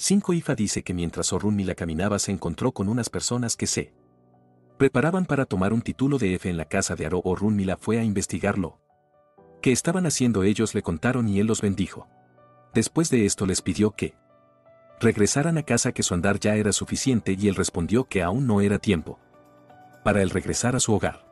5 Ifa dice que mientras Orunmila caminaba se encontró con unas personas que se preparaban para tomar un título de F en la casa de Aro. Orunmila fue a investigarlo. ¿Qué estaban haciendo ellos? Le contaron y él los bendijo. Después de esto les pidió que regresaran a casa que su andar ya era suficiente y él respondió que aún no era tiempo para él regresar a su hogar.